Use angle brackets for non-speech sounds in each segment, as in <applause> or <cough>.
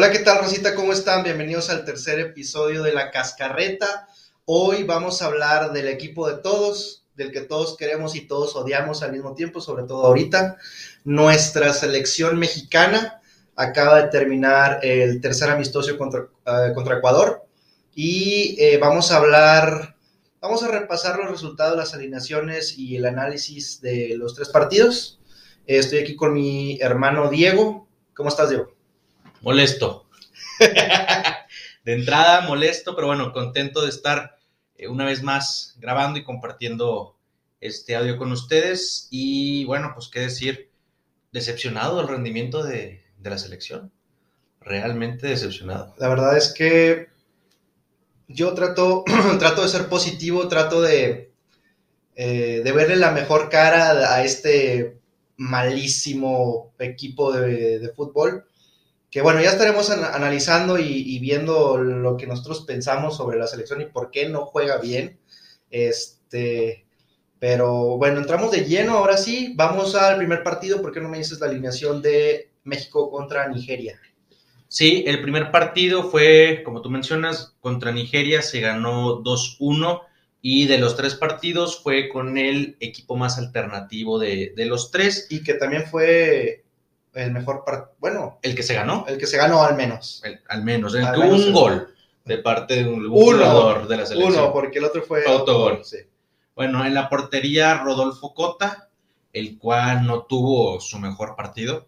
Hola, ¿qué tal, Rosita? ¿Cómo están? Bienvenidos al tercer episodio de La Cascarreta. Hoy vamos a hablar del equipo de todos, del que todos queremos y todos odiamos al mismo tiempo, sobre todo ahorita. Nuestra selección mexicana acaba de terminar el tercer amistoso contra, eh, Ecuador y eh, vamos a hablar, vamos a repasar los resultados, las alineaciones y el análisis de los tres partidos. Eh, estoy aquí con mi hermano Diego. ¿Cómo estás, Diego? Molesto. <laughs> de entrada, molesto, pero bueno, contento de estar eh, una vez más grabando y compartiendo este audio con ustedes. Y bueno, pues qué decir, decepcionado del rendimiento de, de la selección. Realmente decepcionado. La verdad es que yo trato, <clears throat> trato de ser positivo, trato de, eh, de verle la mejor cara a este malísimo equipo de, de fútbol que bueno, ya estaremos analizando y, viendo lo que nosotros pensamos sobre la selección y por qué no juega bien. Este, pero bueno, entramos de lleno, ahora sí, vamos al primer partido, ¿por qué no me dices la alineación de México contra Nigeria? Sí, el primer partido fue, como tú mencionas, contra Nigeria, se ganó 2-1 y de los tres partidos fue con el equipo más alternativo de, de los tres. Y que también fue el mejor partido, bueno. El que se ganó. El que se ganó al menos. al menos, el que un gol de parte de un, jugador de la selección. Uno, porque el otro fue autogol. Sí. Bueno, en la portería Rodolfo Cota, el cual no tuvo su mejor partido.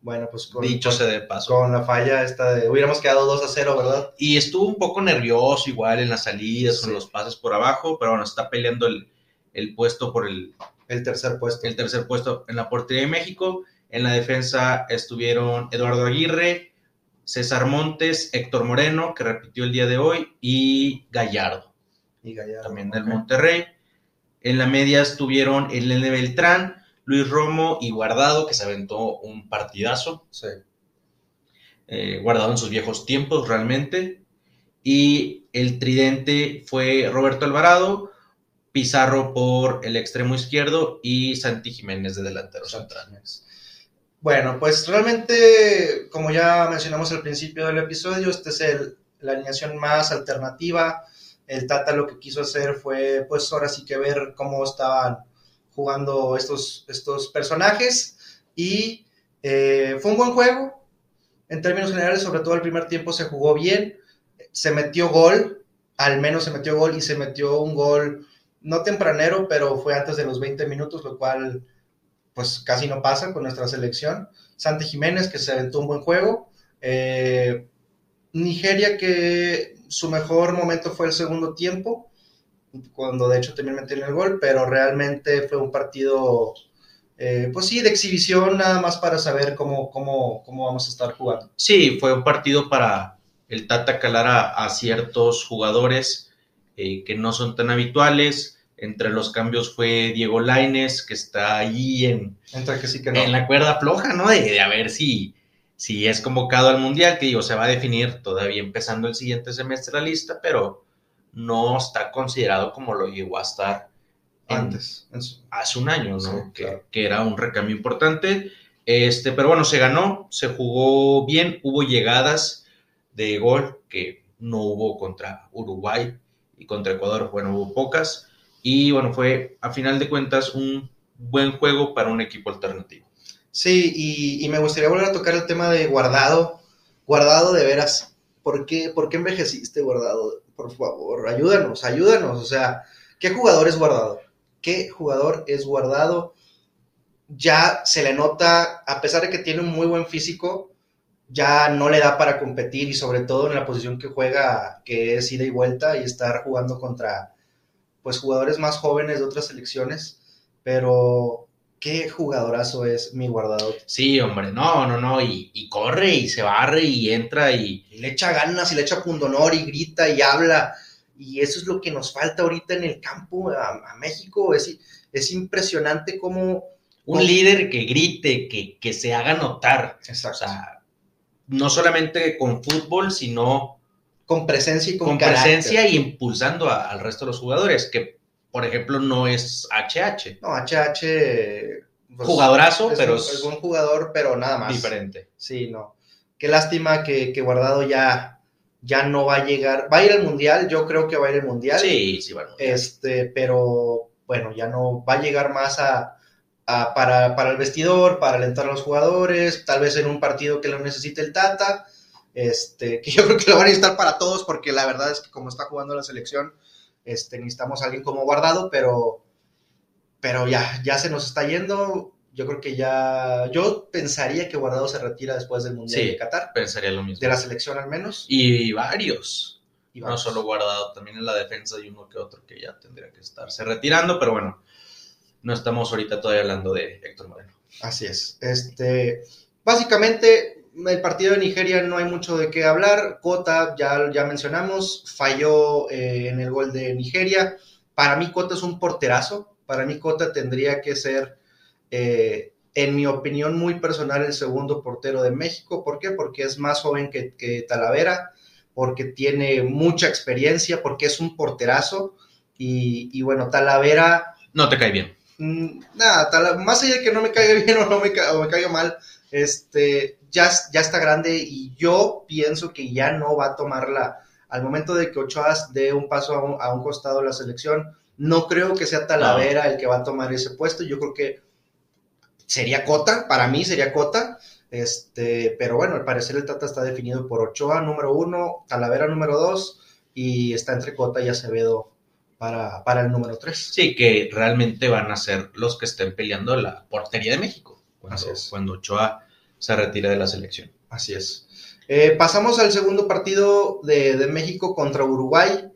Bueno, pues con, dicho se de paso. Con la falla esta de hubiéramos quedado 2 a 0, ¿verdad? Y estuvo un poco nervioso igual en las salidas, con los pases por abajo, pero bueno, está peleando el, el puesto por el el tercer puesto. El tercer puesto en la portería de México en la defensa estuvieron Eduardo Aguirre, César Montes, Héctor Moreno, que repitió el día de hoy, y Gallardo. Y Gallardo. También del Monterrey. En la media estuvieron Elene Beltrán, Luis Romo y Guardado, que se aventó un partidazo. Sí. Eh, guardado en sus viejos tiempos, realmente. Y el tridente fue Roberto Alvarado, Pizarro por el extremo izquierdo y Santi Jiménez de delantero central. Bueno, pues realmente, como ya mencionamos al principio del episodio, esta es la alineación más alternativa. El Tata lo que quiso hacer fue, pues ahora sí que ver cómo estaban jugando estos, estos personajes. Y eh, fue un buen juego. En términos generales, sobre todo el primer tiempo se jugó bien. Se metió gol, al menos se metió gol y se metió un gol no tempranero, pero fue antes de los 20 minutos, lo cual pues casi no pasa con nuestra selección. Santi Jiménez, que se aventó un buen juego. Eh, Nigeria, que su mejor momento fue el segundo tiempo, cuando de hecho también metió el gol, pero realmente fue un partido, eh, pues sí, de exhibición, nada más para saber cómo, cómo, cómo vamos a estar jugando. Sí, fue un partido para el Tata calar a, ciertos jugadores eh, que no son tan habituales entre los cambios fue Diego Laines, que está ahí en, que sí que en la cuerda floja, ¿no? De, a ver si, si es convocado al Mundial, que digo, se va a definir todavía empezando el siguiente semestre la lista, pero no está considerado como lo llegó a estar antes, hace un año, ¿no? que, que, era un recambio importante. Este, pero bueno, se ganó, se jugó bien, hubo llegadas de gol que no hubo contra Uruguay y contra Ecuador, bueno, hubo pocas. Y bueno, fue a final de cuentas un buen juego para un equipo alternativo. Sí, y, me gustaría volver a tocar el tema de guardado. Guardado de veras. ¿Por qué, ¿Por qué envejeciste, guardado? Por favor, ayúdanos, ayúdanos. O sea, ¿qué jugador es guardado? ¿Qué jugador es guardado? Ya se le nota, a pesar de que tiene un muy buen físico, ya no le da para competir y sobre todo en la posición que juega, que es ida y vuelta y estar jugando contra pues jugadores más jóvenes de otras selecciones, pero qué jugadorazo es mi guardado. Sí, hombre, no, no, no, y, corre y se barre y entra y... le echa ganas y le echa pundonor y grita y habla. Y eso es lo que nos falta ahorita en el campo a, México. Es, es impresionante cómo... Un líder que grite, que, que se haga notar. Exacto. O sea, no solamente con fútbol, sino con presencia y con, con presencia y impulsando al resto de los jugadores, que por ejemplo no es HH. No, HH. Pues, Jugadorazo, pero es un jugador, pero nada más. Diferente. Sí, no. qué lástima que, que, Guardado ya, ya no va a llegar. Va a ir al Mundial, yo creo que va a ir al Mundial. Sí, sí, bueno. Este, pero bueno, ya no va a llegar más a, para, para, el vestidor, para alentar a los jugadores, tal vez en un partido que lo necesite el Tata. Este, <laughs> que yo creo que lo van a necesitar para todos, porque la verdad es que como está jugando la selección, este, necesitamos a alguien como guardado, pero, pero ya, ya se nos está yendo. Yo creo que ya, yo pensaría que Guardado se retira después del Mundial de Qatar. Pensaría lo mismo. De la selección al menos. Y varios. y No solo Guardado, también en la defensa hay uno que otro que ya tendría que estarse retirando, pero bueno, no estamos ahorita todavía hablando de Héctor Moreno. Así es. Este, básicamente, el partido de Nigeria no hay mucho de qué hablar. Cota, ya, ya mencionamos, falló eh, en el gol de Nigeria. Para mí, Cota es un porterazo. Para mí, Cota tendría que ser, eh, en mi opinión muy personal, el segundo portero de México. ¿Por qué? Porque es más joven que, Talavera, porque tiene mucha experiencia, porque es un porterazo. Y, bueno, Talavera. No te cae bien. Mm, nada, más allá de que no me caiga <laughs> bien o no me, o me caiga mal, este, ya, ya está grande y yo pienso que ya no va a tomarla. Al momento de que Ochoa dé un paso a un, costado de la selección, no creo que sea Talavera el que va a tomar ese puesto. Yo creo que sería Cota, para mí sería Cota. Este, pero bueno, al parecer el Tata está definido por Ochoa número uno, Talavera número dos y está entre Cota y Acevedo para, para el número tres. Sí, que realmente van a ser los que estén peleando la portería de México cuando, cuando Ochoa se retira de la selección. Así es. Eh, pasamos al segundo partido de, México contra Uruguay.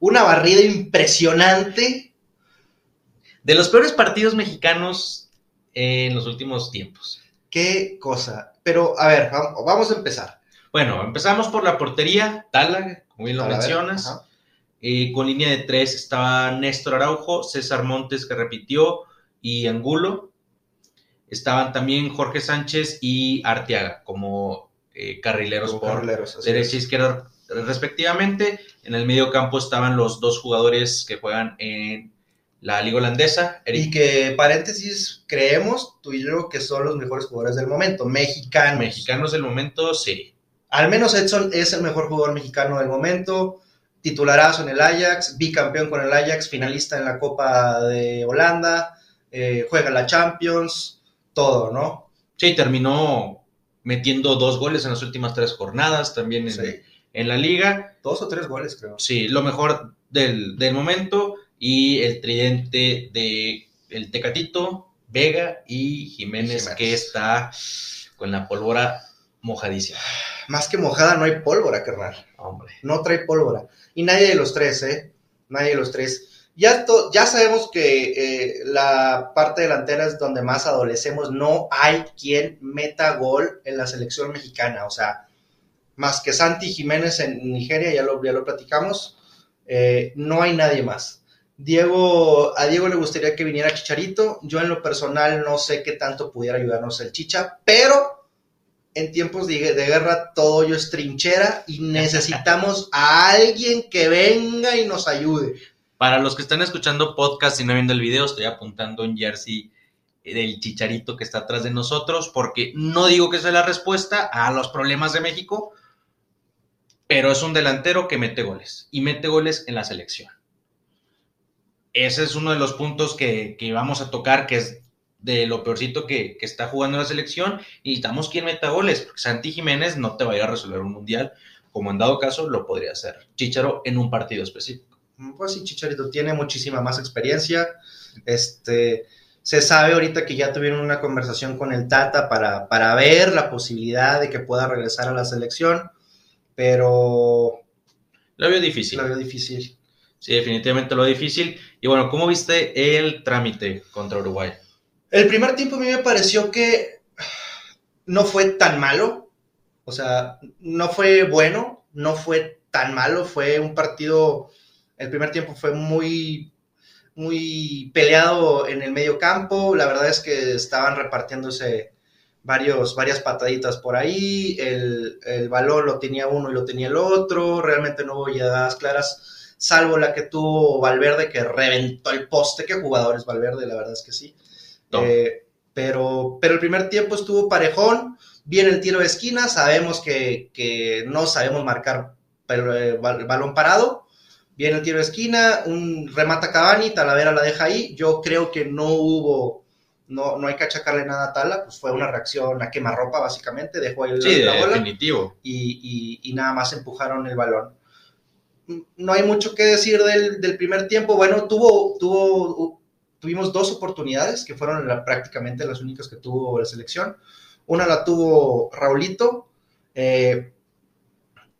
Una barrida impresionante. De los peores partidos mexicanos en los últimos tiempos. Qué cosa. Pero, a ver, vamos, a empezar. Bueno, empezamos por la portería, Tala, como bien lo mencionas. Eh, con línea de tres estaba Néstor Araujo, César Montes que repitió y Angulo estaban también Jorge Sánchez y Arteaga como eh, carrileros por derecha e izquierda respectivamente. En el medio campo estaban los dos jugadores que juegan en la liga holandesa. Y que, paréntesis, creemos tú y yo que son los mejores jugadores del momento, mexicanos. Mexicanos del momento, sí. Al menos Edson es el mejor jugador mexicano del momento, titularazo en el Ajax, bicampeón con el Ajax, finalista en la Copa de Holanda, eh, juega la Champions, todo, ¿no? Sí, terminó metiendo dos goles en las últimas tres jornadas también en, la liga. Dos o tres goles, creo. Sí, lo mejor del, momento y el tridente de el Tecatito, Vega y Jiménez, que está con la pólvora mojadísima. Más que mojada, no hay pólvora, carnal. Hombre. No trae pólvora. Y nadie de los tres, ¿eh? Nadie de los tres. Ya, ya sabemos que eh, la parte delantera es donde más adolecemos. No hay quien meta gol en la selección mexicana. O sea, más que Santi Jiménez en Nigeria, ya lo, ya lo platicamos. Eh, no hay nadie más. Diego, a Diego le gustaría que viniera Chicharito. Yo en lo personal no sé qué tanto pudiera ayudarnos el Chicha, pero en tiempos de, de guerra todo ello es trinchera y necesitamos a alguien que venga y nos ayude. Para los que están escuchando podcast y no viendo el video, estoy apuntando un jersey del chicharito que está atrás de nosotros, porque no digo que sea la respuesta a los problemas de México, pero es un delantero que mete goles y mete goles en la selección. Ese es uno de los puntos que, vamos a tocar, que es de lo peorcito que, que, está jugando la selección. Y necesitamos quien meta goles, porque Santi Jiménez no te va a ir a resolver un mundial, como en dado caso lo podría hacer Chicharo en un partido específico pues sí, Chicharito tiene muchísima más experiencia. Este, se sabe ahorita que ya tuvieron una conversación con el Tata para, para ver la posibilidad de que pueda regresar a la selección, pero... Lo veo difícil. Lo veo difícil. Sí, definitivamente lo veo difícil. Y bueno, ¿cómo viste el trámite contra Uruguay? El primer tiempo a mí me pareció que no fue tan malo. O sea, no fue bueno, no fue tan malo. Fue un partido el primer tiempo fue muy, muy peleado en el medio campo. La verdad es que estaban repartiéndose varios, varias pataditas por ahí. El, el balón lo tenía uno y lo tenía el otro. Realmente no hubo llegadas claras, salvo la que tuvo Valverde, que reventó el poste. Qué jugadores Valverde, la verdad es que sí. Eh, pero, pero el primer tiempo estuvo parejón, viene el tiro de esquina, sabemos que, no sabemos marcar el eh, balón parado, viene el tiro de esquina, un remata Cavani, Talavera la deja ahí, yo creo que no hubo, no, no hay que achacarle nada a Tala, pues fue una reacción a quemarropa básicamente, dejó ahí la bola definitivo. Y, y, nada más empujaron el balón. No hay mucho que decir del, del primer tiempo, bueno, tuvo, tuvo, tuvimos dos oportunidades que fueron prácticamente las únicas que tuvo la selección. Una la tuvo Raulito, eh,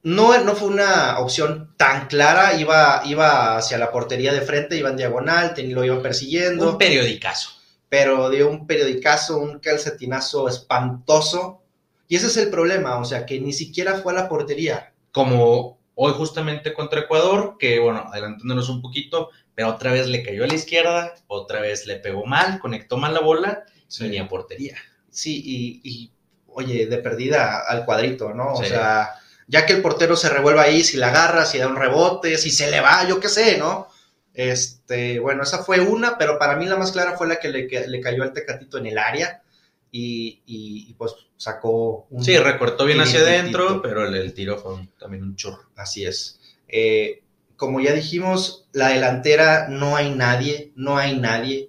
no, no fue una opción tan clara, iba, iba hacia la portería de frente, iba en diagonal, lo iban persiguiendo. Un periodicazo. Pero dio un periodicazo, un calcetinazo espantoso. Y ese es el problema, o sea, que ni siquiera fue a la portería. Como hoy justamente contra Ecuador, que bueno, adelantándonos un poquito, pero otra vez le cayó a la izquierda, otra vez le pegó mal, conectó mal la bola sí. ni a portería. Sí, y, y, oye, de perdida al cuadrito, ¿no? O sea ya que el portero se revuelva ahí, si la agarra, si da un rebote, si se le va, yo qué sé, ¿no? Este, bueno, esa fue una, pero para mí la más clara fue la que le, cayó al Tecatito en el área y, pues sacó un... Sí, recortó bien hacia adentro, pero el, tiro fue también un chorro. Así es. Eh, como ya dijimos, la delantera no hay nadie, no hay nadie.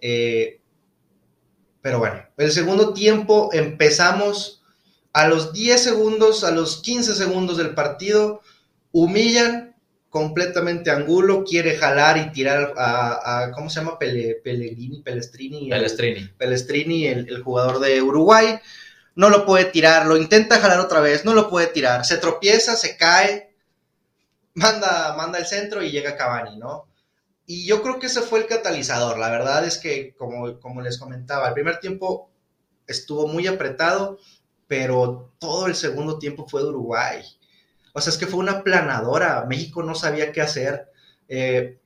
Eh, pero bueno, el segundo tiempo empezamos a los 10 segundos, a los 15 segundos del partido, humillan completamente a Angulo, quiere jalar y tirar a, ¿cómo se llama? Pellegrini, Pelestrini. Pelestrini. Pelestrini, el, jugador de Uruguay. No lo puede tirar, lo intenta jalar otra vez, no lo puede tirar. Se tropieza, se cae, manda, manda el centro y llega Cavani, ¿no? Y yo creo que ese fue el catalizador. La verdad es que, como, como les comentaba, el primer tiempo estuvo muy apretado pero todo el segundo tiempo fue de Uruguay. O sea, es que fue una planadora. México no sabía qué hacer. Eh,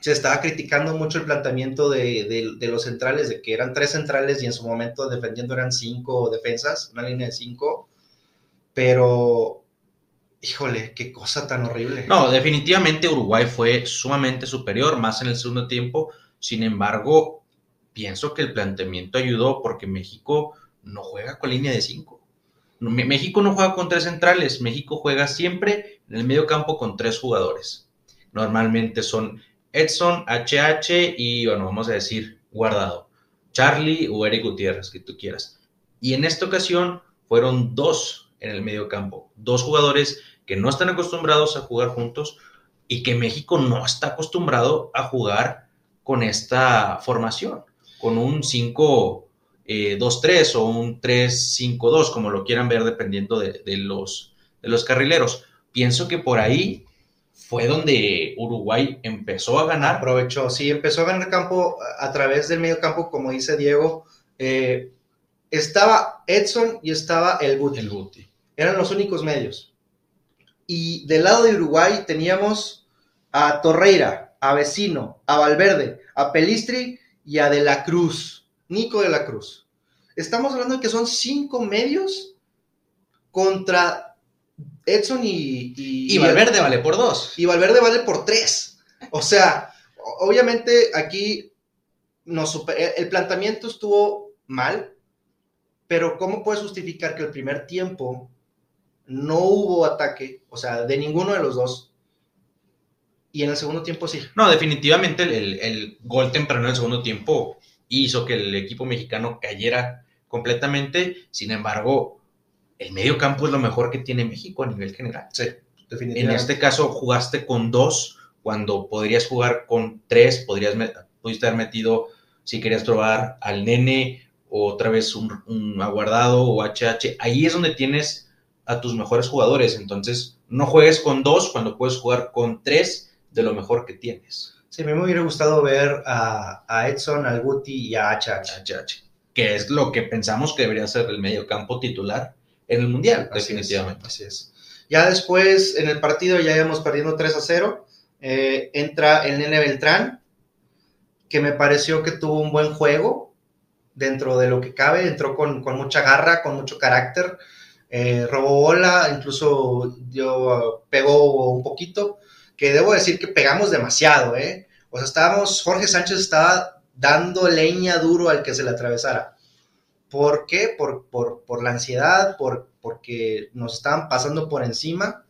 se estaba criticando mucho el planteamiento de, los centrales, de que eran tres centrales y en su momento defendiendo eran cinco defensas, una línea de cinco. Pero, híjole, qué cosa tan horrible. No, definitivamente Uruguay fue sumamente superior, más en el segundo tiempo. Sin embargo, pienso que el planteamiento ayudó porque México no juega con línea de 5. México no juega con tres centrales, México juega siempre en el medio campo con tres jugadores. Normalmente son Edson, HH y, bueno, vamos a decir, guardado. Charlie o Eric Gutiérrez, que tú quieras. Y en esta ocasión fueron dos en el medio campo, dos jugadores que no están acostumbrados a jugar juntos y que México no está acostumbrado a jugar con esta formación, con un 5 2-3 eh, o un 3-5-2, como lo quieran ver dependiendo de, los, de los carrileros. Pienso que por ahí fue donde Uruguay empezó a ganar. Aprovechó, sí, empezó a ganar campo a través del medio campo, como dice Diego. Eh, estaba Edson y estaba el Guti. El Guti. Eran los únicos medios. Y del lado de Uruguay teníamos a Torreira, a Vecino, a Valverde, a Pelistri y a De la Cruz. Nico de la Cruz. Estamos hablando de que son cinco medios contra Edson y... Y, Valverde vale por dos. Y Valverde vale por tres. O sea, obviamente aquí nos el planteamiento estuvo mal, pero ¿cómo puedes justificar que el primer tiempo no hubo ataque, o sea, de ninguno de los dos, y en el segundo tiempo sí? No, definitivamente el, el gol temprano en el segundo tiempo hizo que el equipo mexicano cayera completamente. Sin embargo, el medio campo es lo mejor que tiene México a nivel general. Sí, definitivamente. En este caso jugaste con dos, cuando podrías jugar con tres, podrías pudiste haber metido, si querías probar al nene, o otra vez un, un aguardado o HH. Ahí es donde tienes a tus mejores jugadores. Entonces, no juegues con dos cuando puedes jugar con tres de lo mejor que tienes. Sí, me hubiera gustado ver a, Edson, al Guti y a HH. Que es lo que pensamos que debería ser el medio campo titular en el Mundial, definitivamente. así es. Ya después, en el partido, ya íbamos perdiendo 3 a 0. Eh, entra el Nene Beltrán, que me pareció que tuvo un buen juego dentro de lo que cabe. Entró con, mucha garra, con mucho carácter. Eh, robó bola, incluso dio, pegó un poquito que debo decir que pegamos demasiado, ¿eh? O sea, estábamos, Jorge Sánchez estaba dando leña duro al que se le atravesara. ¿Por qué? Por, por, la ansiedad, por, porque nos estaban pasando por encima.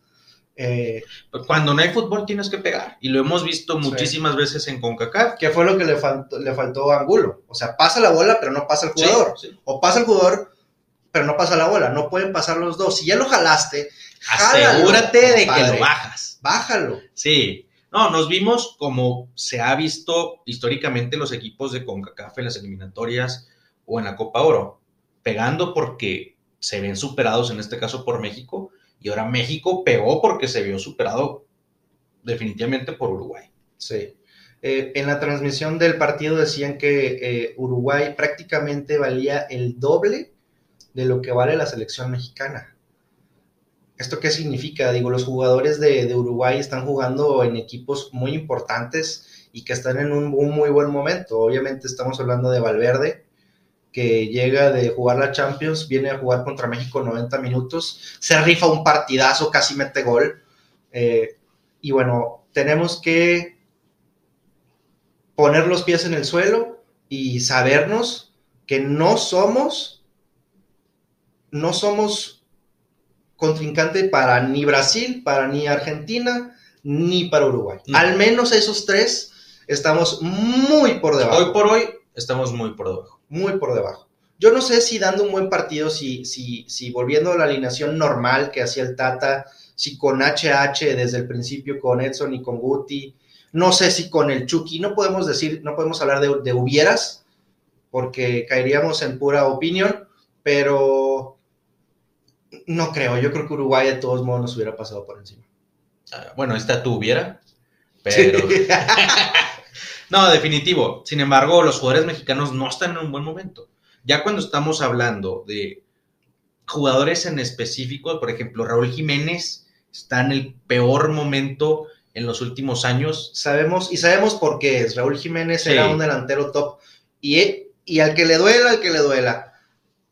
Eh, Cuando no hay fútbol tienes que pegar. Y lo hemos visto muchísimas veces en CONCACAF. ¿Qué fue lo que le faltó, le faltó a Angulo? O sea, pasa la bola, pero no pasa el jugador. O pasa el jugador, pero no pasa la bola. No pueden pasar los dos. Si ya lo jalaste, asegúrate de que lo bajas. Bájalo. Sí. No, nos vimos como se ha visto históricamente los equipos de CONCACAF en las eliminatorias o en la Copa Oro, pegando porque se ven superados, en este caso por México, y ahora México pegó porque se vio superado definitivamente por Uruguay. Sí. Eh, en la transmisión del partido decían que eh, Uruguay prácticamente valía el doble de lo que vale la selección mexicana. ¿Esto qué significa? Digo, los jugadores de, Uruguay están jugando en equipos muy importantes y que están en un, muy buen momento. Obviamente estamos hablando de Valverde, que llega de jugar la Champions, viene a jugar contra México 90 minutos, se rifa un partidazo, casi mete gol. Eh, y bueno, tenemos que poner los pies en el suelo y sabernos que no somos, no somos contrincante para ni Brasil, para ni Argentina, ni para Uruguay. Al menos esos tres estamos muy por debajo. Hoy por hoy estamos muy por debajo. Muy por debajo. Yo no sé si dando un buen partido, si, si, si volviendo a la alineación normal que hacía el Tata, si con HH desde el principio, con Edson y con Guti, no sé si con el Chucky, no podemos decir, no podemos hablar de, de hubieras, porque caeríamos en pura opinión, pero no creo, yo creo que Uruguay de todos modos nos hubiera pasado por encima. Ah, bueno, esta tú hubiera, pero... <laughs> no, definitivo. Sin embargo, los jugadores mexicanos no están en un buen momento. Ya cuando estamos hablando de jugadores en específico, por ejemplo, Raúl Jiménez está en el peor momento en los últimos años. Sabemos, y sabemos por qué es. Raúl Jiménez era un delantero top. Y, y al que le duela, al que le duela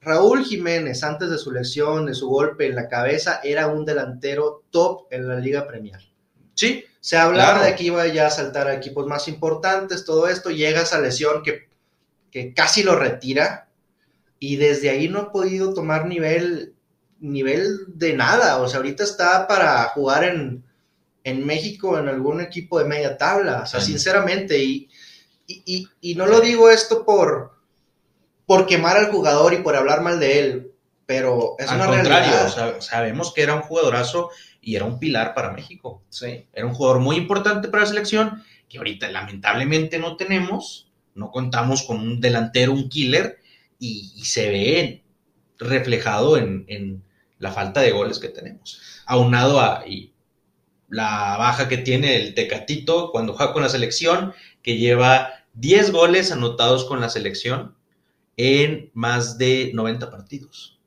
Raúl Jiménez, antes de su lesión, de su golpe en la cabeza, era un delantero top en la Liga Premier. Sí. Se hablaba de que iba ya a saltar a equipos más importantes, todo esto, llega esa lesión que, que casi lo retira y desde ahí no ha podido tomar nivel, nivel de nada. O sea, ahorita está para jugar en, en México en algún equipo de media tabla. O sea, sinceramente, y, y, y no lo digo esto por por quemar al jugador y por hablar mal de él, pero es una realidad. sabemos que era un jugadorazo y era un pilar para México. Sí. Era un jugador muy importante para la selección que ahorita lamentablemente no tenemos, no contamos con un delantero, un killer, y, se ve reflejado en, la falta de goles que tenemos. Aunado a la baja que tiene el Tecatito cuando juega con la selección, que lleva 10 goles anotados con la selección en más de 90 partidos.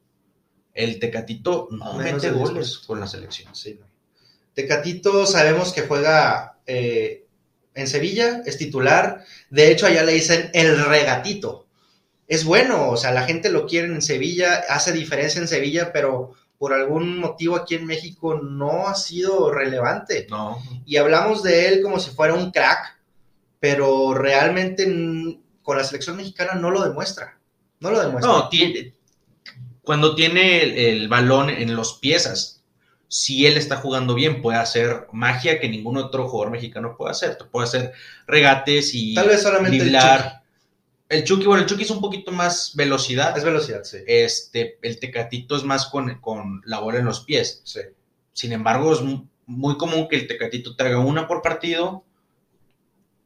El Tecatito no mete goles con la selección. Sí, Tecatito sabemos que juega eh, en Sevilla, es titular. De hecho, allá le dicen el regatito. Es bueno, o sea, la gente lo quiere en Sevilla, hace diferencia en Sevilla, pero por algún motivo aquí en México no ha sido relevante. No. Y hablamos de él como si fuera un crack, pero realmente con la selección mexicana no lo demuestra. No lo demuestra. No, tiene, cuando tiene el, balón en los piezas, si él está jugando bien, puede hacer magia que ningún otro jugador mexicano puede hacer. Puede hacer regates y Tal vez solamente El Chucky. el Chucky, bueno, el Chucky es un poquito más velocidad. Es velocidad, sí. Este, el Tecatito es más con, con la bola en los pies. Sí. Sin embargo, es muy común que el Tecatito te haga una por partido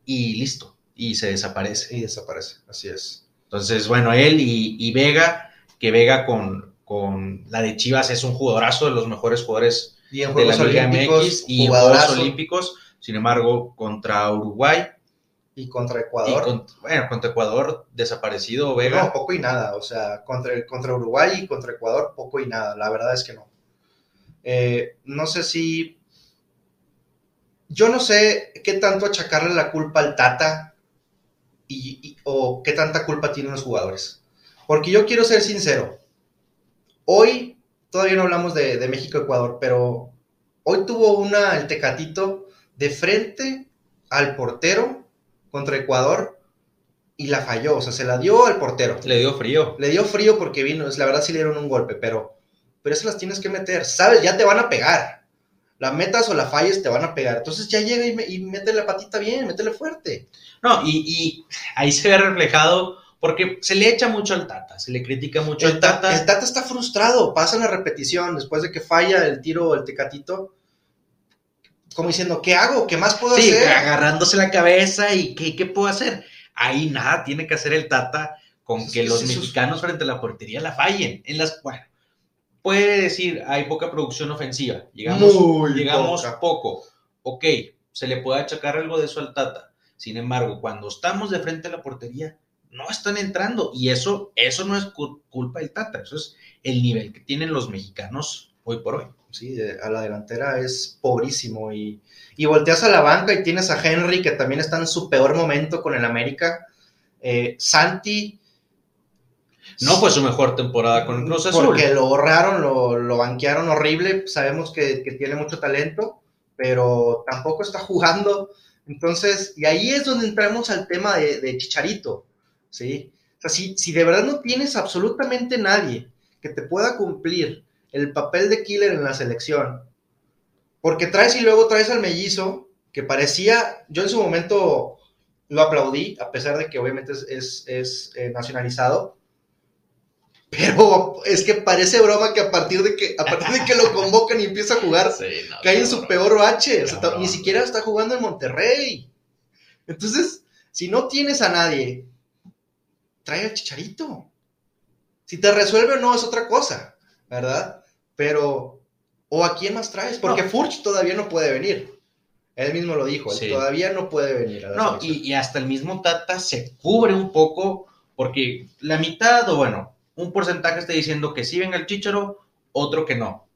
y listo. Y se desaparece. Y desaparece, así es. Entonces, bueno, él y, Vega, que Vega con, con, la de Chivas es un jugadorazo de los mejores jugadores de la Liga MX y Juegos Olímpicos. Sin embargo, contra Uruguay. Y contra Ecuador. bueno, contra Ecuador, desaparecido Vega. No, poco y nada. O sea, contra, contra Uruguay y contra Ecuador, poco y nada. La verdad es que no. Eh, no sé si. Yo no sé qué tanto achacarle la culpa al Tata o qué tanta culpa tienen los jugadores. Porque yo quiero ser sincero, hoy todavía no hablamos de, México-Ecuador, pero hoy tuvo una, el Tecatito, de frente al portero contra Ecuador, y la falló, o sea, se la dio al portero. Le dio frío. Le dio frío porque vino, la verdad sí le dieron un golpe, pero, pero eso las tienes que meter, ¿sabes? Ya te van a pegar. La metas o la falles te van a pegar. Entonces ya llega y, y mete la patita bien, métele fuerte. No, y, y, ahí se ve reflejado porque se le echa mucho al Tata, se le critica mucho el al Tata. El Tata está frustrado, pasa la repetición después de que falla el tiro el tecatito como diciendo, ¿qué hago? ¿Qué más puedo sí, hacer? agarrándose la cabeza y ¿qué, ¿qué, puedo hacer? Ahí nada tiene que hacer el Tata con que los mexicanos frente a la portería la fallen. En las, bueno, puede decir, hay poca producción ofensiva, llegamos, Muy llegamos poco. Ok, se le puede achacar algo de eso al Tata. Sin embargo, cuando estamos de frente a la portería, no están entrando. Y eso, eso no es culpa del Tata, eso es el nivel que tienen los mexicanos hoy por hoy. Sí, a la delantera es pobrísimo. Y, y volteas a la banca y tienes a Henry, que también está en su peor momento con el América. Eh, Santi. No fue su mejor temporada con el. Porque lo borraron, lo, banquearon horrible. Sabemos que, tiene mucho talento, pero tampoco está jugando. Entonces, y ahí es donde entramos al tema de, Chicharito. ¿sí? O sea, si, de verdad no tienes absolutamente nadie que te pueda cumplir el papel de killer en la selección. Porque traes y luego traes al mellizo, que parecía, yo en su momento lo aplaudí, a pesar de que obviamente es, es, eh, nacionalizado. Pero es que parece broma que a partir de que, a partir de que lo convocan y empieza a jugar, cae en su peor bache. O sea, ni siquiera está jugando en Monterrey. Entonces, si no tienes a nadie, trae al chicharito. Si te resuelve o no es otra cosa, ¿verdad? Pero, ¿o a quién más traes? Porque Furch todavía no puede venir. Él mismo lo dijo, todavía no puede venir. A no, y, hasta el mismo Tata se cubre un poco, porque la mitad, o bueno, un porcentaje está diciendo que sí venga el Chicharo, otro que no.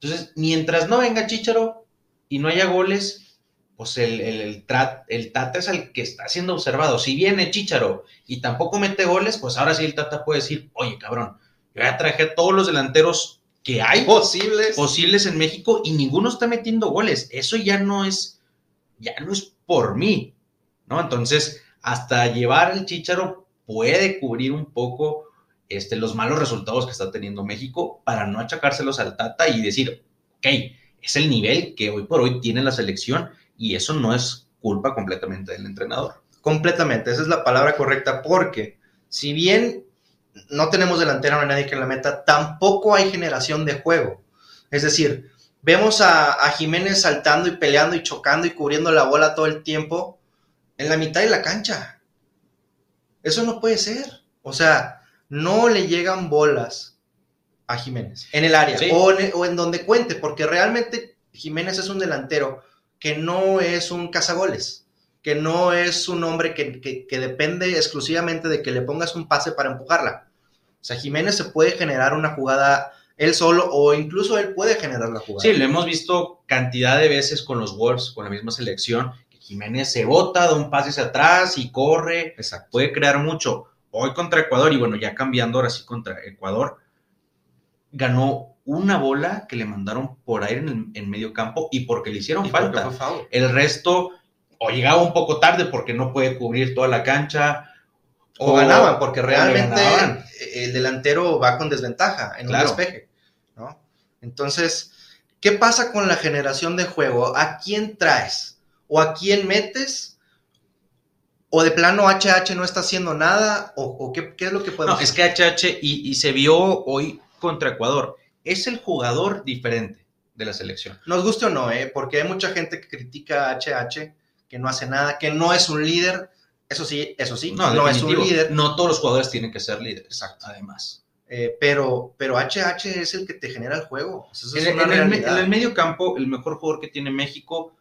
Entonces, mientras no venga Chicharo y no haya goles, pues el, el, el, Tata es el que está siendo observado. Si viene Chicharo y tampoco mete goles, pues ahora sí el Tata puede decir, oye, cabrón, yo ya traje a todos los delanteros que hay posibles. posibles en México y ninguno está metiendo goles. Eso ya no es, ya no es por mí, ¿no? Entonces, hasta llevar el Chicharo puede cubrir un poco este, los malos resultados que está teniendo México para no achacárselos al Tata y decir, ok, es el nivel que hoy por hoy tiene la selección y eso no es culpa completamente del entrenador. Completamente, esa es la palabra correcta, porque si bien no tenemos delantera, no hay nadie que la meta, tampoco hay generación de juego. Es decir, vemos a, Jiménez saltando y peleando y chocando y cubriendo la bola todo el tiempo en la mitad de la cancha. Eso no puede ser. O sea, no le llegan bolas a Jiménez en el área o, en, donde cuente, porque realmente Jiménez es un delantero que no es un cazagoles que no es un hombre que, depende exclusivamente de que le pongas un pase para empujarla. O sea, Jiménez se puede generar una jugada él solo o incluso él puede generar la jugada. Sí, lo hemos visto cantidad de veces con los Wolves, con la misma selección, que Jiménez se bota, da un pase hacia atrás y corre, Exacto. puede crear mucho. Hoy contra Ecuador, y bueno, ya cambiando ahora sí contra Ecuador, ganó una bola que le mandaron por aire en, el, medio campo y porque le hicieron falta. El resto o llegaba un poco tarde porque no puede cubrir toda la cancha. O, ganaban, porque realmente el delantero va con desventaja en el despeje, ¿no? Entonces, ¿qué pasa con la generación de juego? ¿A quién traes? ¿O a quién metes? ¿O de plano HH no está haciendo nada? ¿O, qué, es lo que podemos No, es que HH, y, y se vio hoy contra Ecuador, es el jugador diferente de la selección. Nos guste o no, ¿eh? porque hay mucha gente que critica a HH que no hace nada, que no es un líder. Eso sí, eso sí, no, es un líder. No todos los jugadores tienen que ser líderes, Exacto. además. Eh, pero, pero HH es el que te genera el juego. en, el, medio campo, el mejor jugador que tiene México,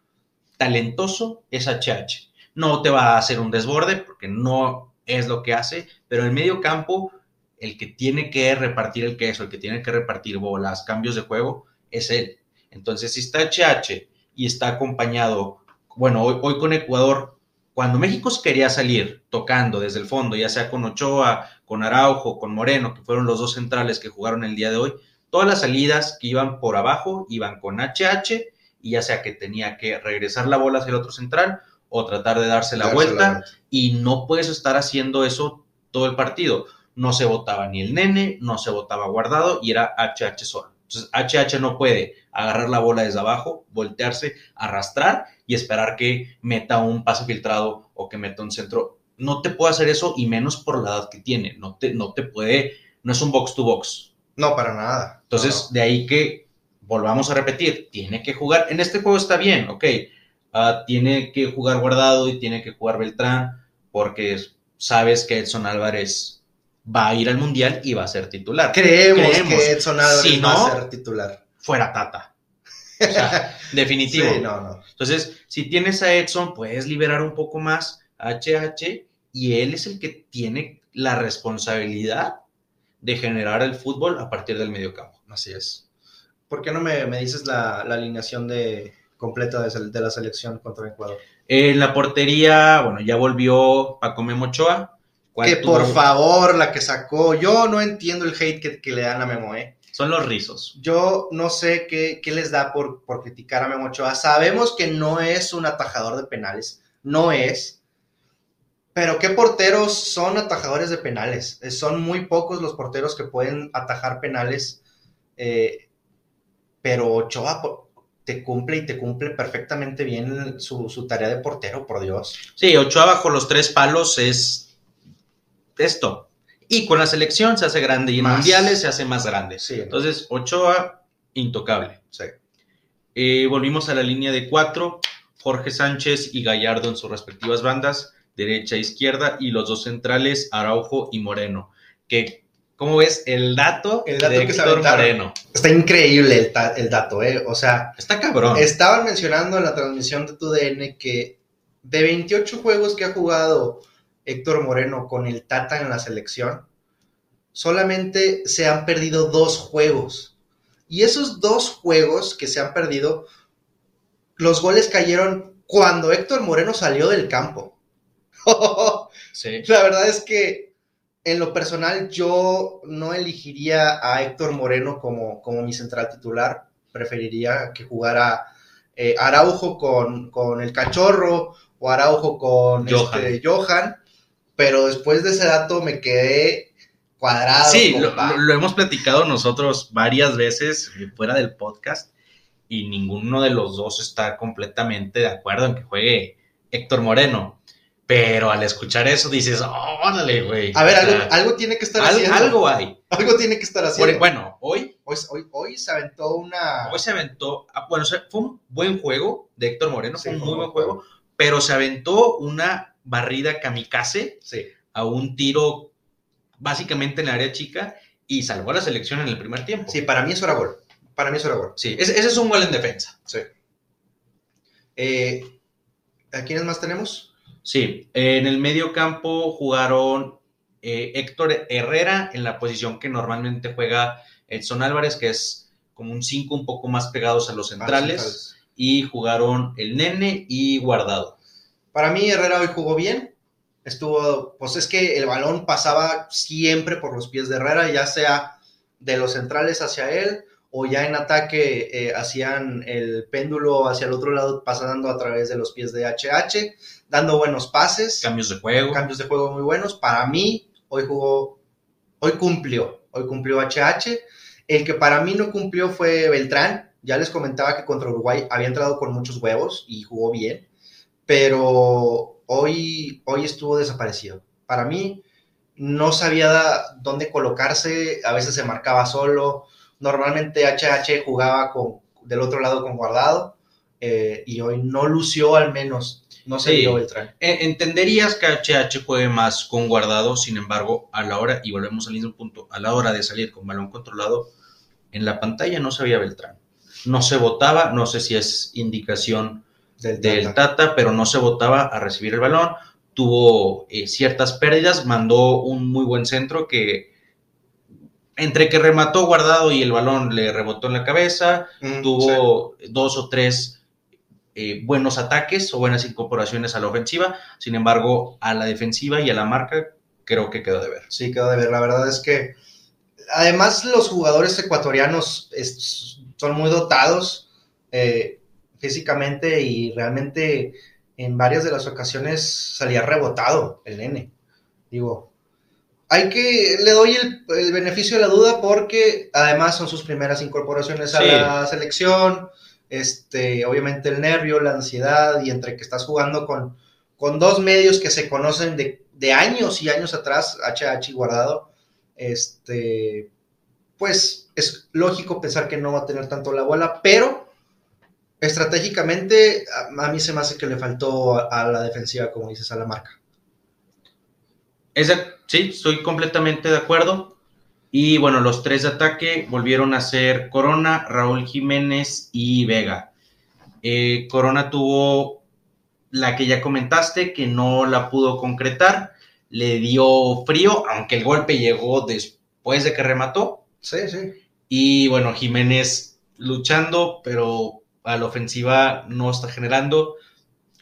talentoso, es HH. No te va a hacer un desborde, porque no es lo que hace, pero en medio campo, el que tiene que repartir el queso, el que tiene que repartir bolas, cambios de juego, es él. Entonces, si está HH y está acompañado bueno, hoy, con Ecuador, cuando México quería salir tocando desde el fondo, ya sea con Ochoa, con Araujo, con Moreno, que fueron los dos centrales que jugaron el día de hoy, todas las salidas que iban por abajo iban con HH y ya sea que tenía que regresar la bola hacia el otro central o tratar de darse la, vuelta, y no puedes estar haciendo eso todo el partido. No se votaba ni el nene, no se votaba guardado y era HH solo. Entonces HH no puede agarrar la bola desde abajo, voltearse, arrastrar y esperar que meta un pase filtrado o que meta un centro. No te puede hacer eso y menos por la edad que tiene. No te, no te puede, no es un box to box. No, para nada. Entonces, de ahí que volvamos a repetir, tiene que jugar. En este juego está bien, ok. Ah, tiene que jugar guardado y tiene que jugar Beltrán porque sabes que Edson Álvarez va a ir al mundial y va a ser titular. Creemos, que Edson Álvarez va a ser titular. Fuera Tata. O sea, <laughs> definitivo. Sí, no, no. Entonces, si tienes a Edson, puedes liberar un poco más a HH y él es el que tiene la responsabilidad de generar el fútbol a partir del medio campo. Así es. ¿Por qué no me, dices la, alineación de, completa de, la selección contra Ecuador? En la portería, bueno, ya volvió Paco Memochoa. Que por favor, la que sacó. Yo no entiendo el hate que, le dan a Memo, ¿eh? Son los rizos. Yo no sé qué, les da por, por criticar a Memo Ochoa. Sabemos que no es un atajador de penales. No es. Pero ¿qué porteros son atajadores de penales? Son muy pocos los porteros que pueden atajar penales. Eh, pero Ochoa te cumple y te cumple perfectamente bien su, tarea de portero, por Dios. Sí, Ochoa bajo los tres palos es esto. Y con la selección se hace grande y en mundiales se hace más grande. Sí, Entonces, Ochoa, intocable. Sí. Eh, volvimos a la línea de cuatro. Jorge Sánchez y Gallardo en sus respectivas bandas, derecha e izquierda, y los dos centrales, Araujo y Moreno, que ¿Cómo ves el dato, el dato de que Moreno? Está increíble el, dato, ¿eh? O sea, está cabrón. Estaban mencionando en la transmisión de TUDN que de 28 juegos que ha jugado Héctor Moreno con el Tata en la selección, solamente se han perdido dos juegos. Y esos dos juegos que se han perdido, los goles cayeron cuando Héctor Moreno salió del campo. <laughs> sí. La verdad es que en lo personal, yo no elegiría a Héctor Moreno como, como mi central titular. Preferiría que jugara eh, Araujo con, el cachorro o Araujo con Johan. Este, Johan. Pero después de ese dato me quedé cuadrado. Sí, lo, lo, hemos platicado nosotros varias veces fuera del podcast y ninguno de los dos está completamente de acuerdo en que juegue Héctor Moreno. Pero al escuchar eso dices, órale, güey. A ver, <laughs> algo, tiene que estar haciendo. Algo hay. Algo tiene que estar haciendo. bueno, hoy, hoy, hoy. se aventó una. Hoy se aventó. Ah, bueno, fue un buen juego de Héctor Moreno, fue un muy buen juego, pero se aventó una barrida kamikaze a un tiro básicamente en el área chica y salvó a la selección en el primer tiempo. Sí, para mí eso era gol. Para mí eso era gol. Sí, ese, es un gol en defensa. Sí. Eh, ¿A quiénes más tenemos? Sí, en el medio campo jugaron eh, Héctor Herrera en la posición que normalmente juega Edson Álvarez, que es como un 5 un poco más pegados a los centrales, y jugaron el Nene y Guardado. Para mí Herrera hoy jugó bien, estuvo, pues es que el balón pasaba siempre por los pies de Herrera, ya sea de los centrales hacia él o ya en ataque eh, hacían el péndulo hacia el otro lado pasando a través de los pies de HH dando buenos pases. Cambios de juego. Cambios de juego muy buenos. Para mí, hoy jugó, hoy cumplió, hoy cumplió HH. El que para mí no cumplió fue Beltrán. Ya les comentaba que contra Uruguay había entrado con muchos huevos y jugó bien, pero hoy, hoy estuvo desaparecido. Para mí no sabía dónde colocarse, a veces se marcaba solo. Normalmente HH jugaba con, del otro lado con guardado eh, y hoy no lució al menos no se dio Beltrán. E, entenderías que HH juegue más con guardado, sin embargo, a la hora, y volvemos al mismo punto, a la hora de salir con balón controlado, en la pantalla no se veía Beltrán. No se votaba, no sé si es indicación del, tata. pero no se votaba a recibir el balón. Tuvo eh, ciertas pérdidas, mandó un muy buen centro que entre que remató guardado y el balón le rebotó en la cabeza, tuvo dos o tres eh, buenos ataques o buenas incorporaciones a la ofensiva, sin embargo, a la defensiva y a la marca creo que quedó de ver. Sí, quedó de ver. La verdad es que además los jugadores ecuatorianos son muy dotados eh, físicamente y realmente en varias de las ocasiones salía rebotado el nene. Digo, hay que, le doy el, beneficio de la duda porque además son sus primeras incorporaciones a la selección, este, obviamente el nervio, la ansiedad y entre que estás jugando con, con dos medios que se conocen de, de años y años atrás, HH y Guardado, este, pues es lógico pensar que no va a tener tanto la bola, pero estratégicamente a, mí se me hace que le faltó a, la defensiva, como dices, a la marca. sí, estoy completamente de acuerdo. Y bueno, los tres de ataque volvieron a ser Corona, Raúl Jiménez y Vega. Eh, Corona tuvo la que ya comentaste, que no la pudo concretar. Le dio frío, aunque el golpe llegó después de que remató. Sí, sí. Y bueno, Jiménez luchando, pero a la ofensiva no está generando.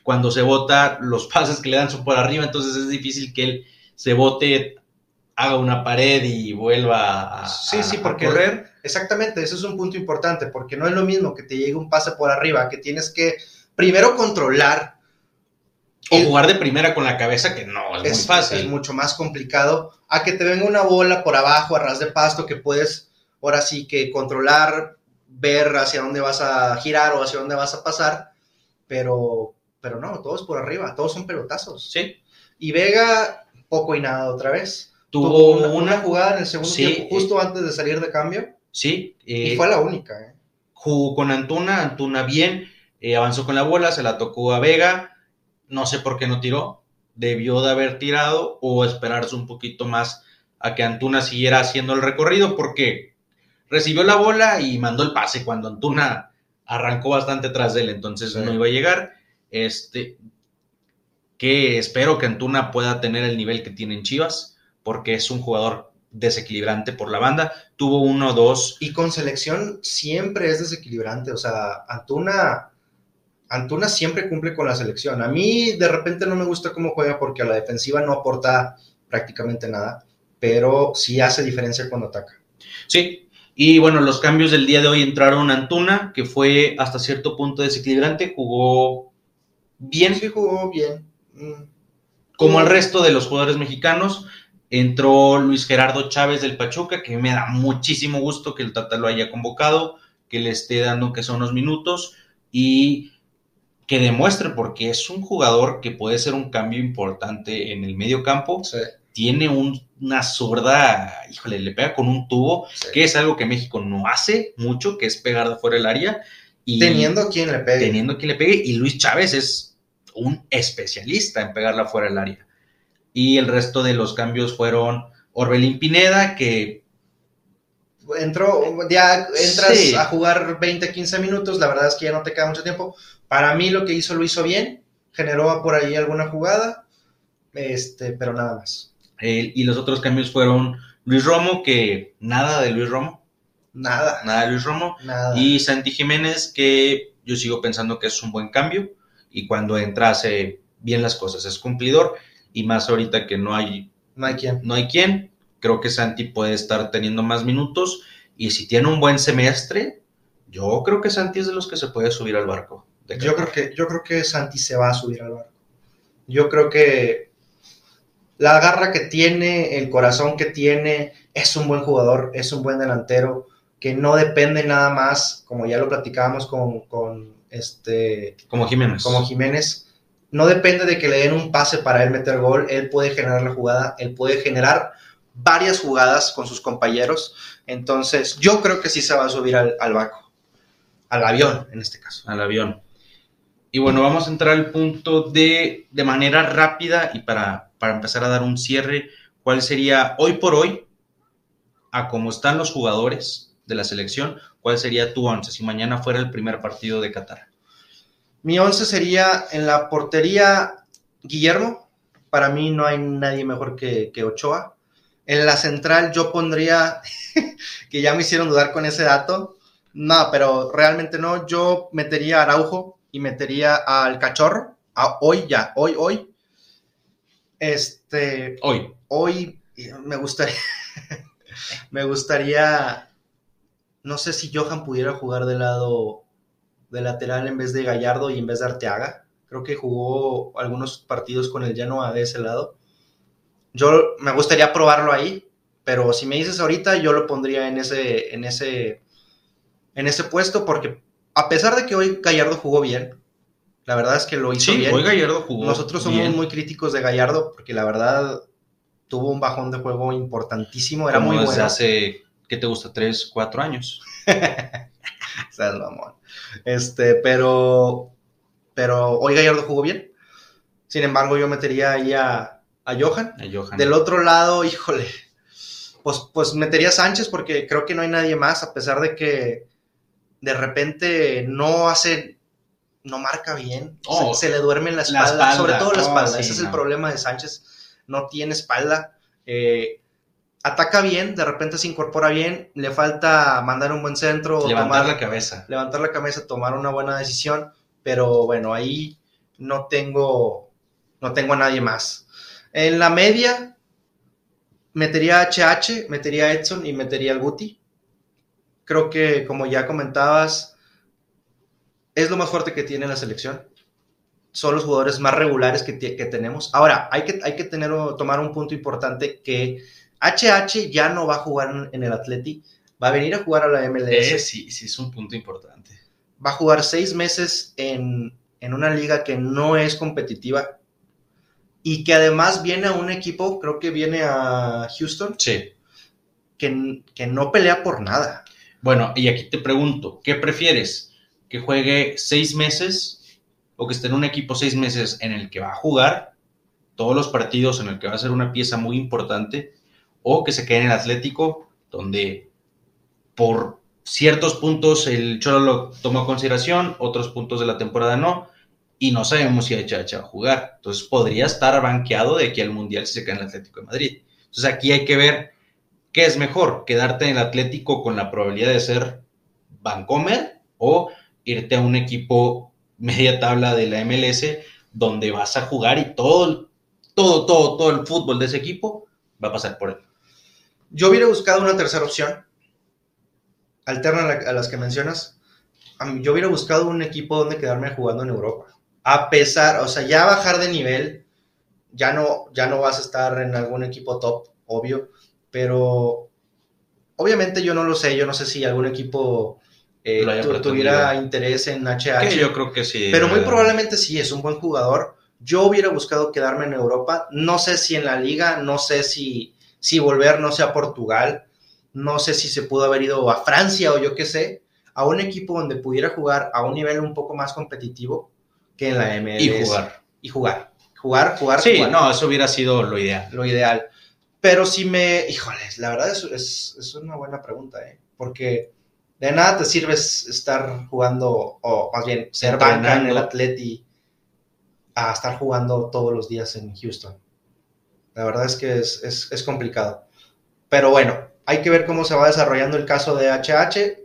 Cuando se vota, los <laughs> pases que le dan son por arriba, entonces es difícil que él se vote, haga una pared y vuelva a, sí, sí, porque, correr. Exactamente, ese es un punto importante, porque no es lo mismo que te llegue un pase por arriba, que tienes que primero controlar. O jugar de primera con la cabeza, que no, es, muy fácil. Es mucho más complicado. A que te venga una bola por abajo, a ras de pasto, que puedes ahora sí que controlar ver hacia dónde vas a girar o hacia dónde vas a pasar, pero, pero no, todos por arriba, todos son pelotazos. Sí. Y Vega, poco y nada otra vez. Tuvo, una, jugada en el segundo tiempo, justo eh, antes de salir de cambio. Sí. y eh, fue la única. Eh. Jugó con Antuna, Antuna bien, avanzó con la bola, se la tocó a Vega, no sé por qué no tiró, debió de haber tirado o esperarse un poquito más a que Antuna siguiera haciendo el recorrido, porque recibió la bola y mandó el pase cuando Antuna arrancó bastante tras de él, entonces no iba a llegar. Este, que espero que Antuna pueda tener el nivel que tiene en Chivas, porque es un jugador desequilibrante por la banda. Tuvo uno, dos. Y con selección siempre es desequilibrante. O sea, Antuna, Antuna siempre cumple con la selección. A mí de repente no me gusta cómo juega porque a la defensiva no aporta prácticamente nada, pero sí hace diferencia cuando ataca. Sí, y bueno, los cambios del día de hoy entraron Antuna, que fue hasta cierto punto desequilibrante, jugó bien. Sí, jugó bien. Mm. Como el resto de los jugadores mexicanos, entró Luis Gerardo Chávez del Pachuca, que me da muchísimo gusto que el Tata lo haya convocado, que le esté dando que son unos minutos y que demuestre, porque es un jugador que puede ser un cambio importante en el medio campo. Sí tiene una zurda, híjole, le pega con un tubo, que es algo que México no hace mucho, que es pegar de fuera del área. Y teniendo quien le pegue. Teniendo quien le pegue, y Luis Chávez es un especialista en pegarla fuera del área. Y el resto de los cambios fueron Orbelín Pineda, que entró, ya entras a jugar 20, 15 minutos, la verdad es que ya no te queda mucho tiempo. Para mí lo que hizo lo hizo bien, generó por ahí alguna jugada, este, pero nada más y los otros cambios fueron Luis Romo, que nada de Luis Romo. Nada. Nada de Luis Romo. Y Santi Jiménez, que yo sigo pensando que es un buen cambio. Y cuando entrase bien las cosas, es cumplidor. Y más ahorita que no hay. No hay quien. No hay quien. Creo que Santi puede estar teniendo más minutos. Y si tiene un buen semestre, yo creo que Santi es de los que se puede subir al barco. Yo creo, que, yo creo que Santi se va a subir al barco. Yo creo que la garra que tiene, el corazón que tiene, es un buen jugador, es un buen delantero, que no depende nada más, como ya lo platicábamos con, este... Como Jiménez. Como Jiménez. No depende de que le den un pase para él meter gol, él puede generar la jugada, él puede generar varias jugadas con sus compañeros. Entonces, yo creo que sí se va a subir al, al al avión en este caso. Al avión. Y bueno, vamos a entrar al punto de, de manera rápida y para para empezar a dar un cierre, ¿cuál sería hoy por hoy, a cómo están los jugadores de la selección, cuál sería tu once si mañana fuera el primer partido de Qatar? Mi once sería en la portería Guillermo. Para mí no hay nadie mejor que, Ochoa. En la central yo pondría, <laughs> que ya me hicieron dudar con ese dato, no, pero realmente no, yo metería a Araujo y metería al Cachorro, a hoy ya, hoy, hoy, este. Hoy. Hoy me gustaría. <laughs> me gustaría. No sé si Johan pudiera jugar de lado de lateral en vez de Gallardo y en vez de Arteaga. creo que jugó algunos partidos con el Genoa de ese lado. Yo me gustaría probarlo ahí, pero si me dices ahorita, yo lo pondría en ese, en ese, en ese puesto, porque a pesar de que hoy Gallardo jugó bien, la verdad es que lo hizo bien. Hoy Gallardo jugó. Nosotros somos muy críticos de Gallardo, porque la verdad tuvo un bajón de juego importantísimo. Era muy desde hace, ¿qué te gusta? ¿Tres, cuatro años? <laughs> Mamón. Este, pero, pero hoy Gallardo jugó bien. Sin embargo, yo metería ahí a, a Johan. A Johan. Del otro lado, híjole, pues, pues metería a Sánchez porque creo que no hay nadie más, a pesar de que de repente no hace, no marca bien, Oh, se, se le duerme en la la espalda, sobre todo la Oh, espalda, sí, ese es el problema de Sánchez, no tiene espalda, eh, ataca bien, de repente se incorpora bien, le falta mandar un buen centro, Levantar tomar- la cabeza. levantar la cabeza, tomar una buena decisión, pero bueno, ahí no tengo, no tengo a nadie más. En la media, metería a HH, metería a Edson y metería al Guti. Creo que, como ya comentabas, es lo más fuerte que tiene la selección. Son los jugadores más regulares que, que tenemos. Ahora, hay que, hay que tener, tomar un punto importante que HH ya no va a jugar en, el Atleti, va a venir a jugar a la MLS Eh, sí, sí, es un punto importante. va a jugar seis meses en, en una liga que no es competitiva y que además viene a un equipo, creo que viene a Houston, Sí. que, que no pelea por nada. Bueno, y aquí te pregunto, ¿qué prefieres? ¿Que juegue seis meses o que esté en un equipo seis meses en el que va a jugar todos los partidos, en el que va a ser una pieza muy importante, o que se quede en el Atlético, donde por ciertos puntos el Cholo lo tomó en consideración, otros puntos de la temporada no, y no sabemos si HH va a jugar. Entonces podría estar banqueado de aquí al Mundial si se queda en el Atlético de Madrid. Entonces aquí hay que ver qué es mejor, quedarte en el Atlético con la probabilidad de ser Vancomer o irte a un equipo media tabla de la MLS donde vas a jugar y todo, todo, todo, todo el fútbol de ese equipo va a pasar por él. Yo hubiera buscado una tercera opción, alterna a, la- a las que mencionas. Yo hubiera buscado un equipo donde quedarme jugando en Europa. A pesar, o sea, ya bajar de nivel, ya no, ya no vas a estar en algún equipo top, obvio, pero obviamente yo no lo sé, yo no sé si algún equipo eh, tuviera interés en HH. Que yo creo que sí. Pero muy probablemente sí, es un buen jugador. Yo hubiera buscado quedarme en Europa. No sé si en la liga, no sé si, si volver, no sé, a Portugal. No sé si se pudo haber ido a Francia o yo qué sé. A un equipo donde pudiera jugar a un nivel un poco más competitivo que en la MLS. Y jugar. Y jugar. Jugar, jugar, Sí, jugar. no, eso hubiera sido lo ideal. Lo ideal. Pero si me... Híjoles, la verdad es, es, es una buena pregunta, ¿eh? Porque de nada te sirve es- estar jugando, o más bien ser banca en el. Atleti a estar jugando todos los días en Houston. La verdad es que es, es- es complicado. Pero bueno, hay que ver cómo se va desarrollando el caso de HH.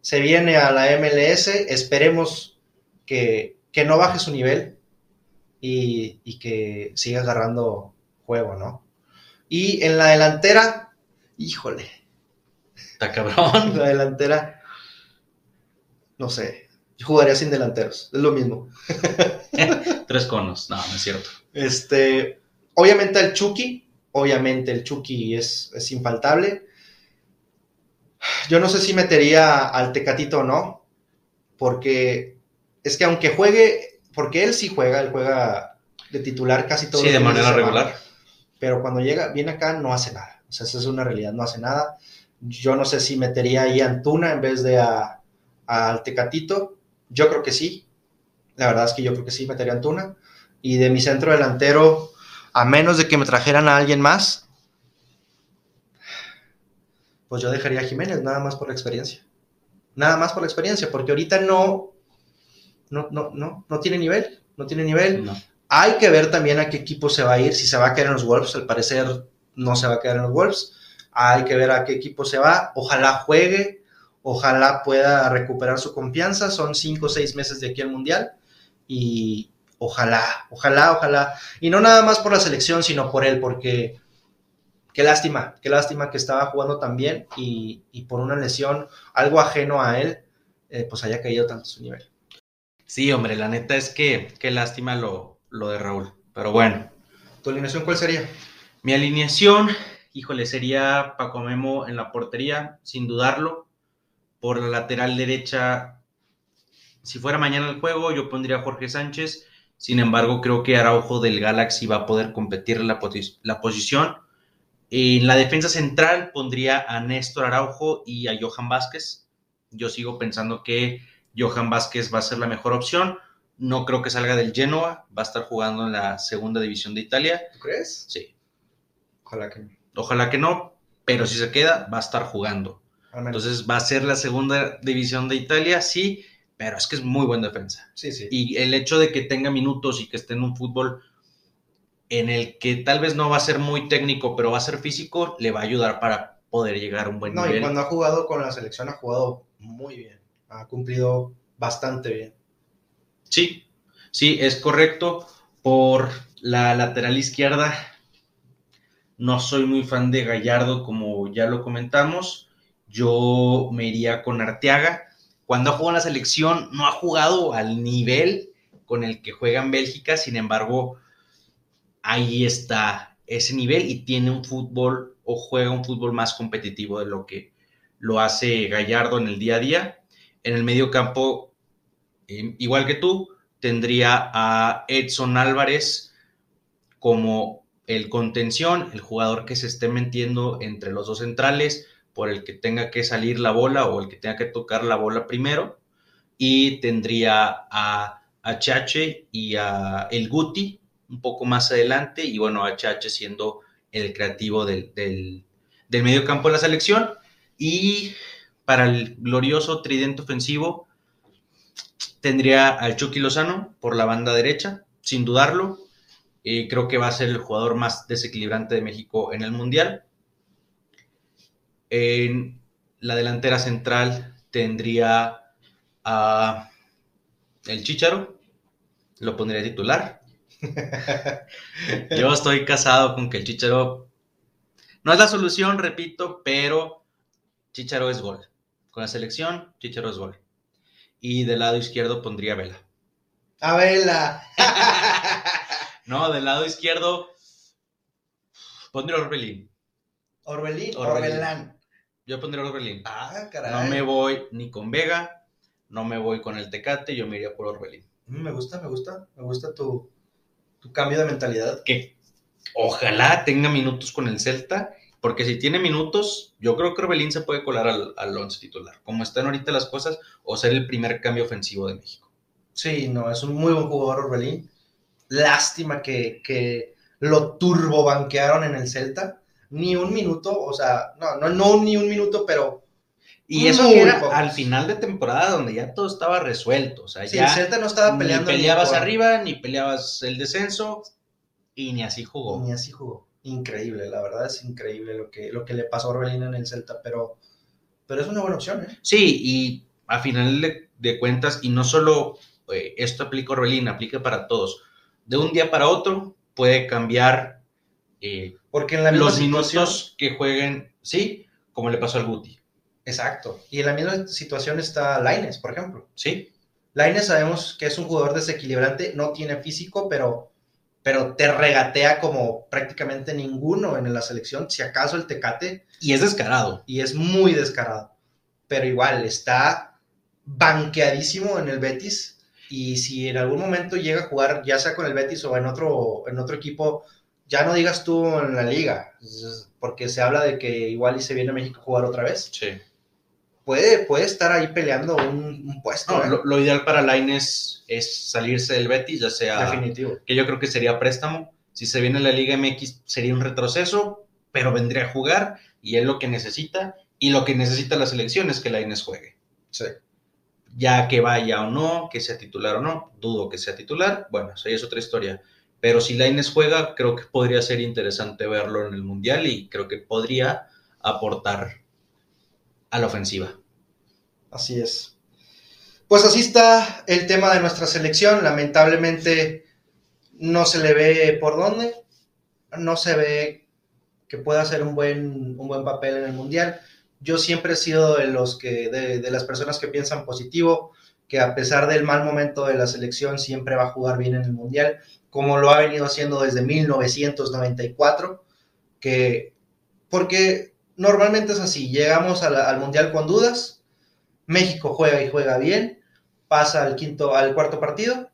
Se viene a la MLS, esperemos que, que no baje su nivel y, y que siga agarrando juego, ¿no? Y en la delantera, híjole, Está cabrón. la delantera, no sé, yo jugaría sin delanteros, es lo mismo. <laughs> Tres conos. No, no es cierto. Este, obviamente el Chucky, obviamente el Chucky es, es infaltable. Yo no sé si metería al Tecatito o no, porque es que aunque juegue, porque él sí juega, él juega de titular casi todo Sí, de manera regular. pero cuando llega, viene acá, no hace nada. O sea, esa es una realidad, no hace nada. Yo no sé si metería ahí a Antuna en vez de a, a- al Tecatito. Yo creo que sí. La verdad es que yo creo que sí metería a Antuna. Y de mi centro delantero, a menos de que me trajeran a alguien más, pues yo dejaría a Jiménez, nada más por la experiencia. Nada más por la experiencia, porque ahorita no, no, no, no, no tiene nivel. No tiene nivel. No. Hay que ver también a qué equipo se va a ir, si se va a quedar en los Wolves, al parecer no se va a quedar en los Wolves. Hay que ver a qué equipo se va, ojalá juegue, ojalá pueda recuperar su confianza, son cinco o seis meses de aquí al Mundial y ojalá, ojalá, ojalá. Y no nada más por la selección, sino por él, porque qué lástima, qué lástima que estaba jugando tan bien y, y por una lesión, algo ajeno a él, eh, pues haya caído tanto su nivel. Sí, hombre, la neta es que qué lástima lo, lo de Raúl. Pero bueno. ¿Tu alineación cuál sería? Mi alineación, híjole, sería Paco Memo en la portería, sin dudarlo. Por la lateral derecha, si fuera mañana el juego, yo pondría a Jorge Sánchez. Sin embargo, creo que Araujo del Galaxy va a poder competir la, la posición. En la defensa central pondría a Néstor Araujo y a Johan Vázquez. Yo sigo pensando que Johan Vázquez va a ser la mejor opción. No creo que salga del Genoa, va a estar jugando en la segunda división de Italia. ¿Tú crees? Sí. Ojalá que no. Ojalá que no, pero si se queda, va a estar jugando. Entonces va a ser la segunda división de Italia, sí, pero es que es muy buen defensa. Sí, sí. Y el hecho de que tenga minutos y que esté en un fútbol en el que tal vez no va a ser muy técnico, pero va a ser físico, le va a ayudar para poder llegar a un buen nivel. No, y cuando ha jugado con la selección ha jugado muy bien, ha cumplido bastante bien. Sí, sí, es correcto. Por la lateral izquierda, no soy muy fan de Gallardo, como ya lo comentamos. Yo me iría con Arteaga. Cuando ha jugado en la selección, no ha jugado al nivel con el que juega en Bélgica, sin embargo, ahí está ese nivel y tiene un fútbol o juega un fútbol más competitivo de lo que lo hace Gallardo en el día a día. En el medio campo, em, igual que tú, tendría a Edson Álvarez como el contención, el jugador que se esté metiendo entre los dos centrales, por el que tenga que salir la bola o el que tenga que tocar la bola primero. Y tendría a, a Chache y a El Guti un poco más adelante. Y bueno, a Chache siendo el creativo del, del, del medio campo de la selección. Y para el glorioso tridente ofensivo, tendría al Chucky Lozano por la banda derecha, sin dudarlo. y creo que va a ser el jugador más desequilibrante de México en el Mundial. En la delantera central tendría a el Chicharo, lo pondría titular. <laughs> Yo estoy casado con que el Chicharo no es la solución, repito, pero Chicharo es gol. Con la selección, Chicharo es gol. Y del lado izquierdo pondría Vela. ¡A Vela! <laughs> no, del lado izquierdo pondría Orbelín. Orbelín, Orbelán. Yo pondría Orbelín. Ah, caray. No me voy ni con Vega, no me voy con el Tecate, yo me iría por Orbelín. Mm, me gusta, me gusta, me gusta tu, tu cambio de mentalidad. Que ojalá tenga minutos con el Celta porque si tiene minutos, yo creo que Orbelín se puede colar al, al once titular, como están ahorita las cosas, o ser el primer cambio ofensivo de México. Sí, no, es un muy buen jugador Orbelín. Lástima que, que lo turbobanquearon en el Celta. Ni un minuto, o sea, no, no, no ni un minuto, pero y eso era al final de temporada donde ya todo estaba resuelto. O sea, sí, ya el Celta no estaba peleando. Ni peleabas ni arriba, ni peleabas el descenso, y ni así jugó. Ni así jugó increíble, la verdad es increíble lo que, lo que le pasó a Orbelín en el Celta, pero, pero es una buena opción, ¿eh? Sí, y a final de, de cuentas, y no solo eh, esto aplica a Orbelín, aplica para todos. De un día para otro puede cambiar eh, Porque en la los situación... minutos que jueguen, sí, como le pasó al Guti. Exacto. Y en la misma situación está Laines, por ejemplo. Sí. Laines sabemos que es un jugador desequilibrante, no tiene físico, pero pero te regatea como prácticamente ninguno en la selección, si acaso el Tecate. Y es descarado. Y es muy descarado. Pero igual, está banqueadísimo en el Betis. Y si en algún momento llega a jugar, ya sea con el Betis o en otro, en otro equipo, ya no digas tú en la liga, porque se habla de que igual y se viene a México a jugar otra vez. Sí. Puede, puede estar ahí peleando un, un puesto. No, ¿eh? lo, lo, ideal para Laines es salirse del Betis, ya sea. Definitivo. Que yo creo que sería préstamo. Si se viene a la Liga MX sería un retroceso, pero vendría a jugar y es lo que necesita. Y lo que necesita la selección es que Laines juegue. Sí. Ya que vaya o no, que sea titular o no, dudo que sea titular. Bueno, eso ya es otra historia. Pero si Laines juega, creo que podría ser interesante verlo en el Mundial y creo que podría aportar a la ofensiva. Así es. Pues así está el tema de nuestra selección. Lamentablemente no se le ve por dónde. No se ve que pueda hacer un buen, un buen papel en el Mundial. Yo siempre he sido de, los que, de, de las personas que piensan positivo, que a pesar del mal momento de la selección siempre va a jugar bien en el Mundial, como lo ha venido haciendo desde 1994, que porque normalmente es así, llegamos al Mundial con dudas, México juega y juega bien, pasa al quinto, al cuarto partido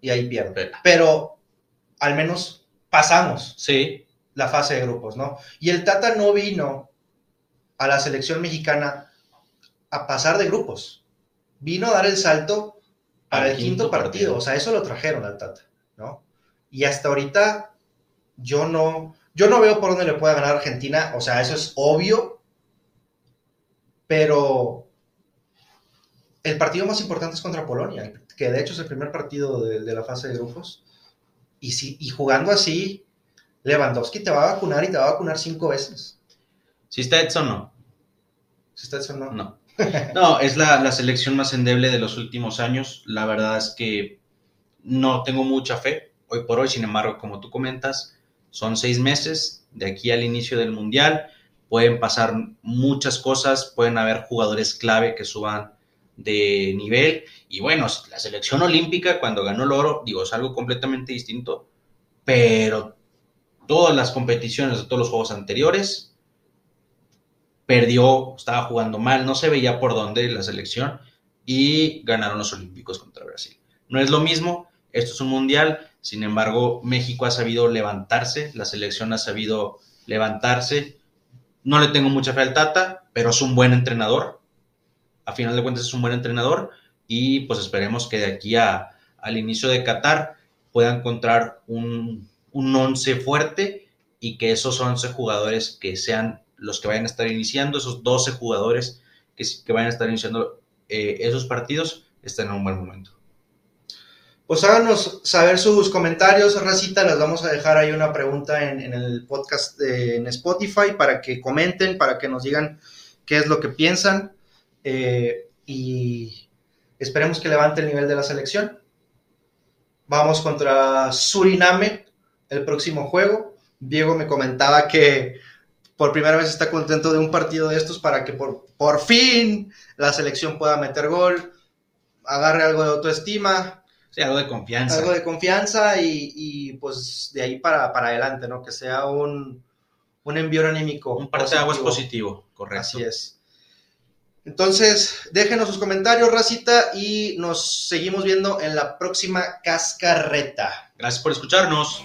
y ahí pierde. Pero al menos pasamos sí. la fase de grupos, ¿no? Y el Tata no vino a la selección mexicana a pasar de grupos. Vino a dar el salto para el quinto, partido. O sea, eso lo trajeron al Tata, ¿no? Y hasta ahorita yo no, yo no veo por dónde le pueda ganar Argentina. O sea, eso es obvio. Pero el partido más importante es contra Polonia, que de hecho es el primer partido de, la fase de grupos. Y, si, y jugando así, Lewandowski te va a vacunar y te va a vacunar cinco veces. Si está Edson, no. Si está Edson, no. No. No, es la, selección más endeble de los últimos años. La verdad es que no tengo mucha fe hoy por hoy. Sin embargo, como tú comentas, son seis meses de aquí al inicio del Mundial. Pueden pasar muchas cosas, pueden haber jugadores clave que suban de nivel. Y bueno, la selección olímpica cuando ganó el oro, digo, es algo completamente distinto, pero todas las competiciones de todos los juegos anteriores, perdió, estaba jugando mal, no se veía por dónde la selección y ganaron los Olímpicos contra Brasil. No es lo mismo, esto es un mundial, sin embargo, México ha sabido levantarse, la selección ha sabido levantarse. No le tengo mucha fe al Tata, pero es un buen entrenador a final de cuentas es un buen entrenador y pues esperemos que de aquí a, al inicio de Qatar pueda encontrar un, un once fuerte y que esos 11 jugadores que sean los que vayan a estar iniciando, esos 12 jugadores que, que vayan a estar iniciando eh, esos partidos, estén en un buen momento. Pues háganos saber sus comentarios, Racita. Les vamos a dejar ahí una pregunta en, el podcast en Spotify para que comenten, para que nos digan qué es lo que piensan. Eh, y esperemos que levante el nivel de la selección. Vamos contra Suriname el próximo juego. Diego me comentaba que por primera vez está contento de un partido de estos para que por, por fin la selección pueda meter gol, agarre algo de autoestima. Sí, algo de confianza. Algo de confianza y, pues de ahí para, para, adelante, ¿no? Que sea un, un envío anímico. Un parte de agua positivo, correcto. Así es. Entonces, déjenos sus comentarios, racita, y nos seguimos viendo en la próxima cascarreta. Gracias por escucharnos.